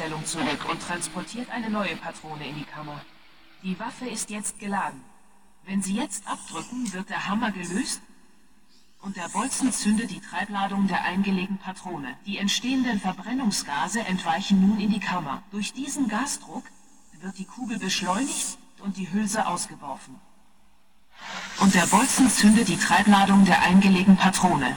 Ausgangsstellung zurück und transportiert eine neue Patrone in die Kammer. Die Waffe ist jetzt geladen. Wenn Sie jetzt abdrücken, wird der Hammer gelöst und der Bolzen zündet die Treibladung der eingelegten Patrone. Die entstehenden Verbrennungsgase entweichen nun in die Kammer. Durch diesen Gasdruck wird die Kugel beschleunigt und die Hülse ausgeworfen. Und der Bolzen zündet die Treibladung der eingelegten Patrone.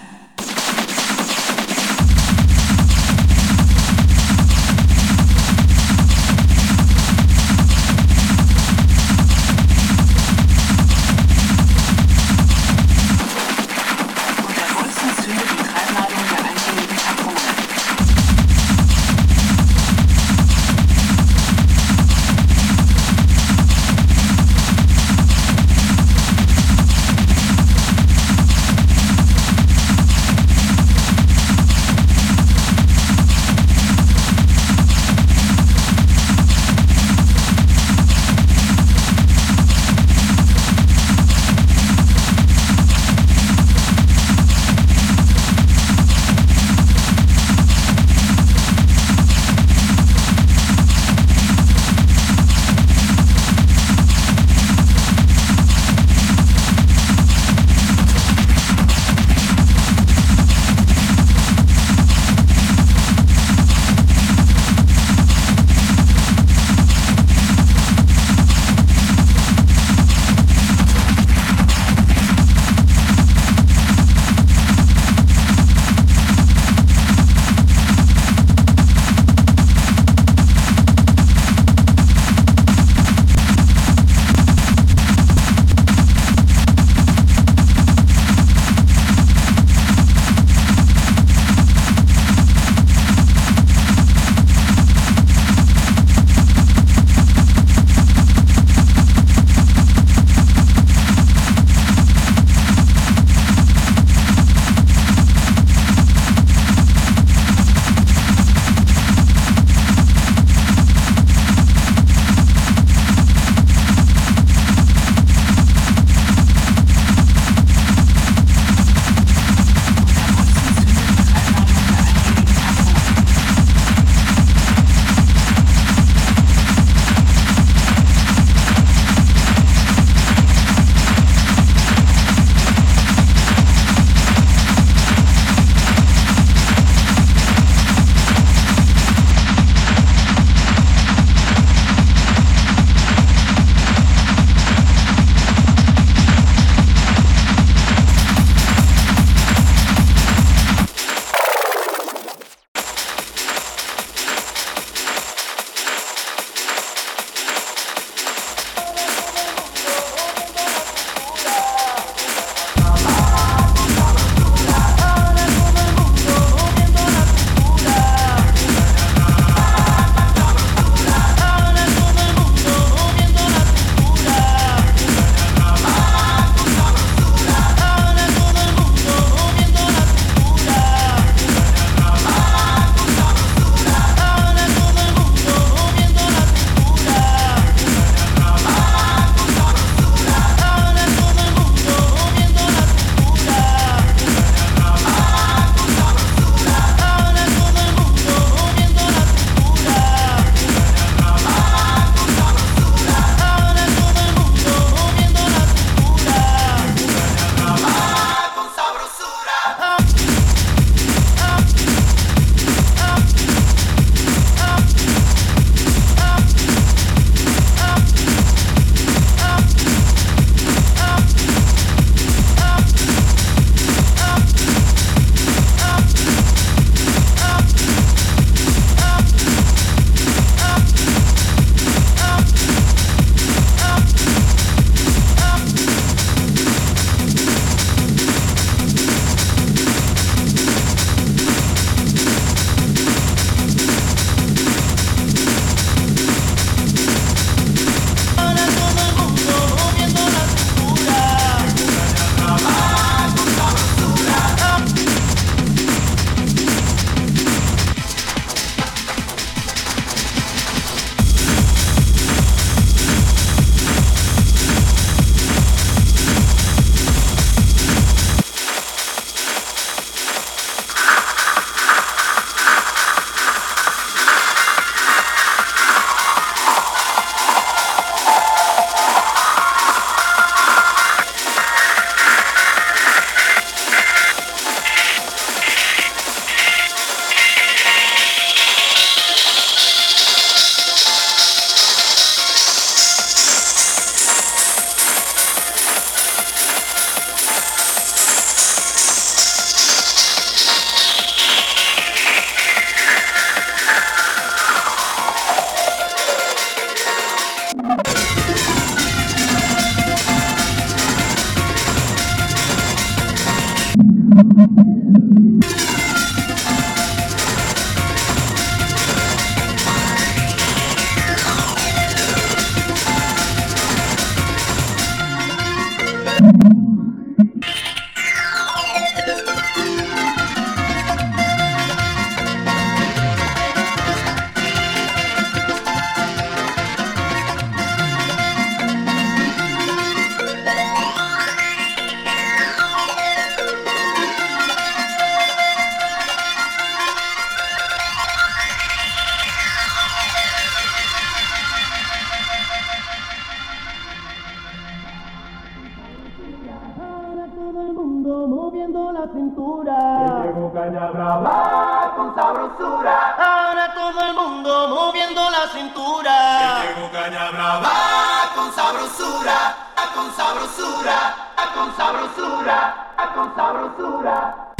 cintura. Llegó caña brava con sabrosura, ah, con sabrosura, ah, con sabrosura, con sabrosura.